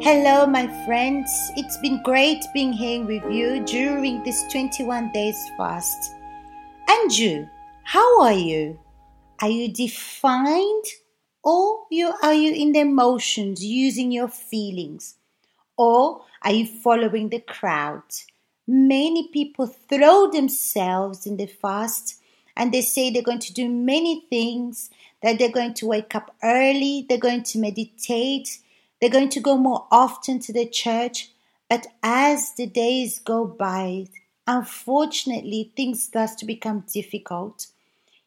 Hello, my friends. It's been great being here with you during this 21 days fast. And you, how are you? Are you defined or you, are you in the emotions using your feelings? Or are you following the crowd? Many people throw themselves in the fast and they say they're going to do many things, that they're going to wake up early, they're going to meditate, they're going to go more often to the church. But as the days go by, unfortunately, things start to become difficult.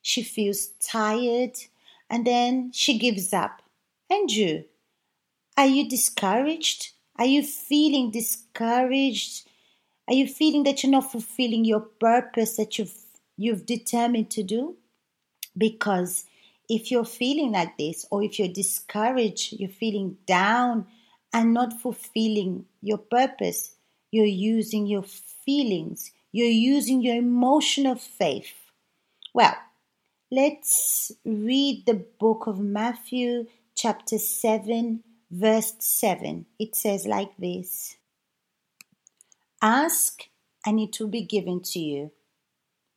She feels tired and then she gives up. And you? Are you discouraged? Are you feeling discouraged? Are you feeling that you're not fulfilling your purpose that you've you've determined to do? Because if you're feeling like this, or if you're discouraged, you're feeling down and not fulfilling your purpose, you're using your feelings, you're using your emotional faith. Well, let's read the book of Matthew, chapter 7, verse 7. It says like this Ask, and it will be given to you.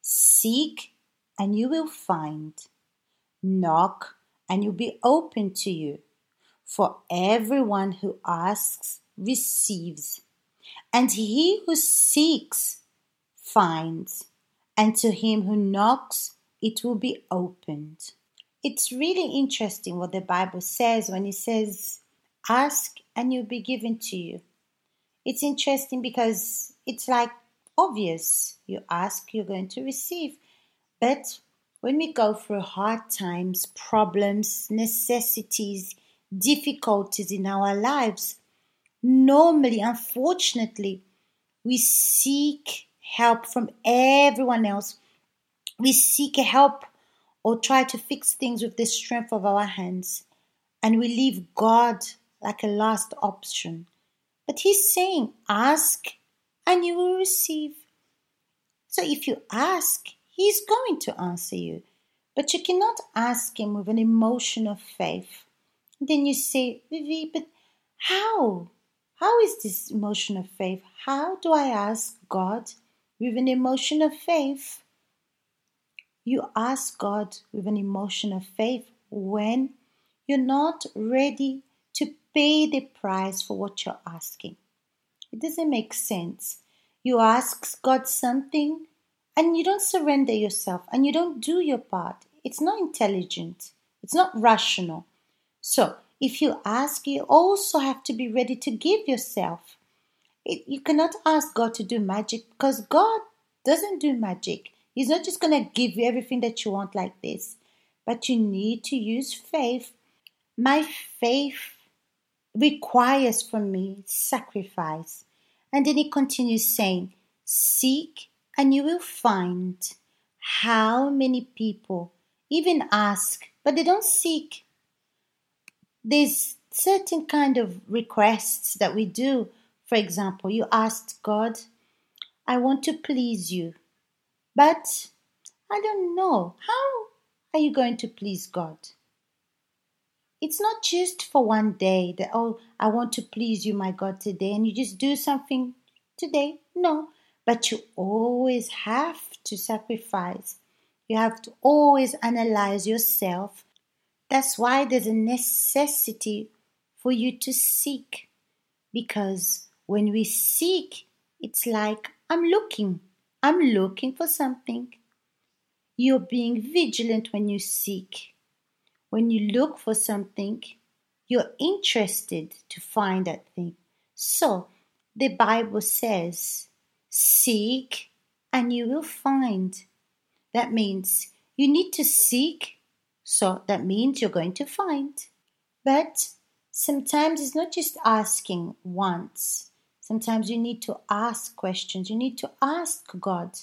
Seek, and you will find. Knock, and you'll be open to you. For everyone who asks receives, and he who seeks finds, and to him who knocks it will be opened. It's really interesting what the Bible says when it says, Ask and you'll be given to you. It's interesting because it's like obvious. You ask, you're going to receive. But when we go through hard times, problems, necessities, difficulties in our lives, normally, unfortunately, we seek help from everyone else. We seek help or try to fix things with the strength of our hands. And we leave God like a last option. But He's saying, ask and you will receive. So if you ask, He's going to answer you. But you cannot ask Him with an emotion of faith. then you say, Vivi, but how? How is this emotion of faith? How do I ask God with an emotion of faith? You ask God with an emotion of faith when you're not ready to pay the price for what you're asking. It doesn't make sense. You ask God something and you don't surrender yourself and you don't do your part, it's not intelligent, it's not rational. So, if you ask, you also have to be ready to give yourself. It, you cannot ask God to do magic because God doesn't do magic. He's not just going to give you everything that you want like this, but you need to use faith. My faith requires from me sacrifice. And then he continues saying, Seek and you will find how many people even ask, but they don't seek. There's certain kind of requests that we do. For example, you asked God, I want to please you, but I don't know. How are you going to please God? It's not just for one day that, oh, I want to please you, my God, today, and you just do something today. No, but you always have to sacrifice. You have to always analyze yourself. That's why there's a necessity for you to seek. Because when we seek, it's like I'm looking. I'm looking for something. You're being vigilant when you seek. When you look for something, you're interested to find that thing. So, the Bible says Seek and you will find. That means you need to seek, so that means you're going to find. But sometimes it's not just asking once. Sometimes you need to ask questions. You need to ask God.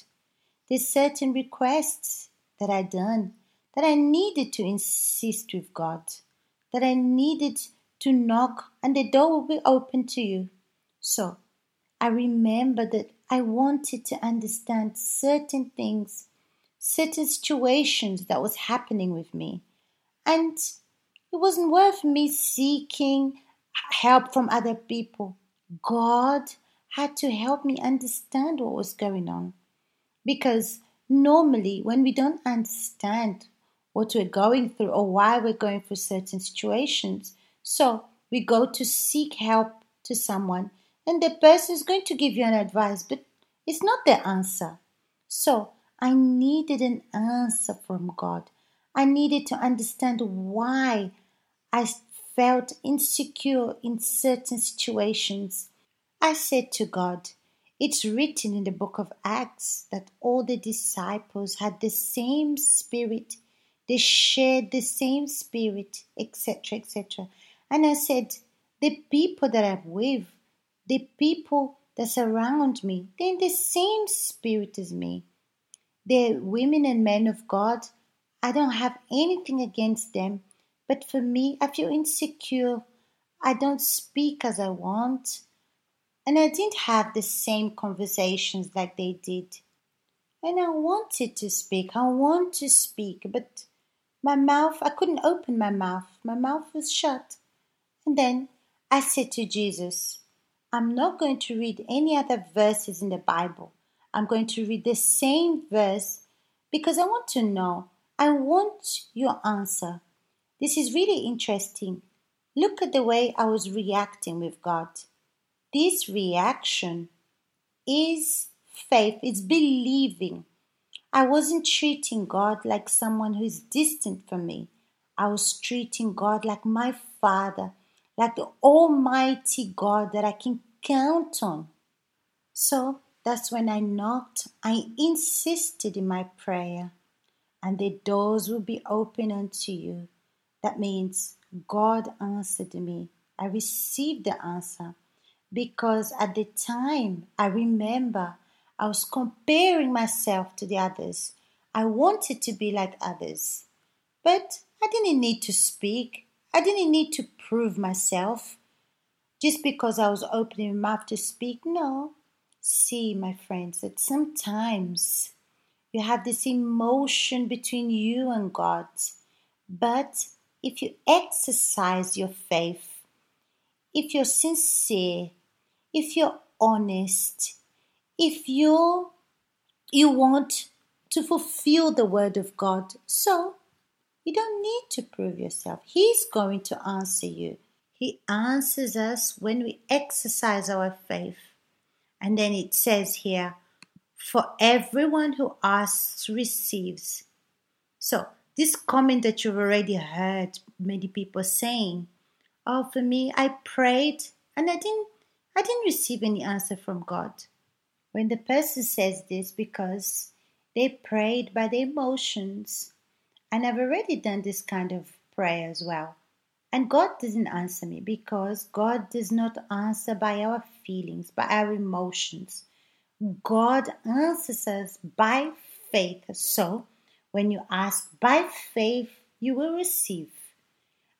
There's certain requests that I done that I needed to insist with God, that I needed to knock, and the door will be open to you. So I remember that I wanted to understand certain things, certain situations that was happening with me. And it wasn't worth me seeking help from other people. God had to help me understand what was going on. Because normally, when we don't understand what we're going through or why we're going through certain situations, so we go to seek help to someone, and the person is going to give you an advice, but it's not the answer. So I needed an answer from God. I needed to understand why I felt insecure in certain situations. I said to God, It's written in the book of Acts that all the disciples had the same spirit, they shared the same spirit, etc., etc. And I said, The people that I'm with, the people that surround me, they're in the same spirit as me. They're women and men of God. I don't have anything against them. But for me, I feel insecure. I don't speak as I want. And I didn't have the same conversations like they did. And I wanted to speak. I want to speak, but my mouth, I couldn't open my mouth. My mouth was shut. And then I said to Jesus, I'm not going to read any other verses in the Bible. I'm going to read the same verse because I want to know. I want your answer. This is really interesting. Look at the way I was reacting with God. This reaction is faith, it's believing. I wasn't treating God like someone who is distant from me. I was treating God like my Father, like the Almighty God that I can count on. So that's when I knocked. I insisted in my prayer, and the doors will be open unto you. That means God answered me. I received the answer because at the time I remember I was comparing myself to the others. I wanted to be like others, but I didn't need to speak. I didn't need to prove myself just because I was opening my mouth to speak. No, see, my friends, that sometimes you have this emotion between you and God. But if you exercise your faith, if you're sincere, if you're honest, if you you want to fulfill the word of God, so you don't need to prove yourself. He's going to answer you. He answers us when we exercise our faith. And then it says here, for everyone who asks receives. So, this comment that you've already heard many people saying, oh, for me, I prayed and I didn't, I didn't receive any answer from God. When the person says this, because they prayed by their emotions, and I've already done this kind of prayer as well. And God doesn't answer me because God does not answer by our feelings, by our emotions. God answers us by faith. So, when you ask by faith, you will receive.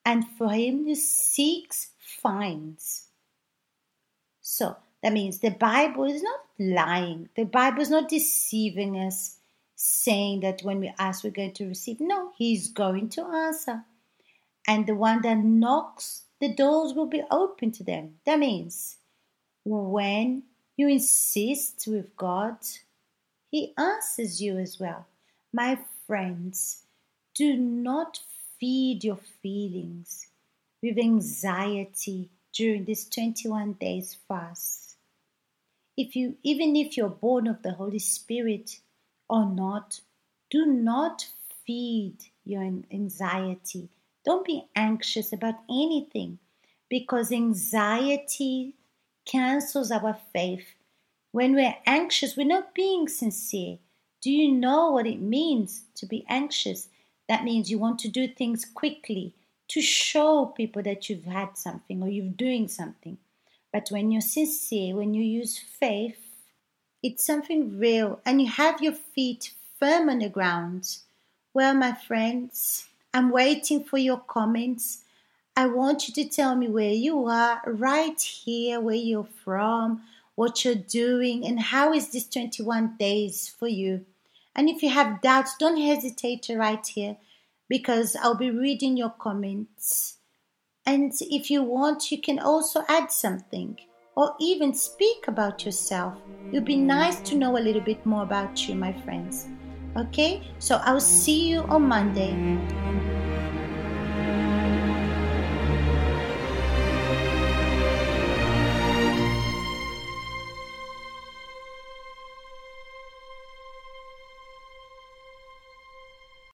And for him who seeks, finds. So, that means the Bible is not lying. The Bible is not deceiving us, saying that when we ask, we're going to receive. No, He's going to answer and the one that knocks, the doors will be open to them. That means when you insist with God, He answers you as well. My friends, do not feed your feelings with anxiety during this 21 days fast. If you even if you're born of the Holy Spirit or not, do not feed your anxiety don't be anxious about anything because anxiety cancels our faith. When we're anxious, we're not being sincere. Do you know what it means to be anxious? That means you want to do things quickly to show people that you've had something or you're doing something. But when you're sincere, when you use faith, it's something real and you have your feet firm on the ground. Well, my friends, I'm waiting for your comments. I want you to tell me where you are, right here, where you're from, what you're doing, and how is this 21 days for you. And if you have doubts, don't hesitate to write here because I'll be reading your comments And if you want, you can also add something or even speak about yourself. It would be nice to know a little bit more about you, my friends. Okay, so I'll see you on Monday.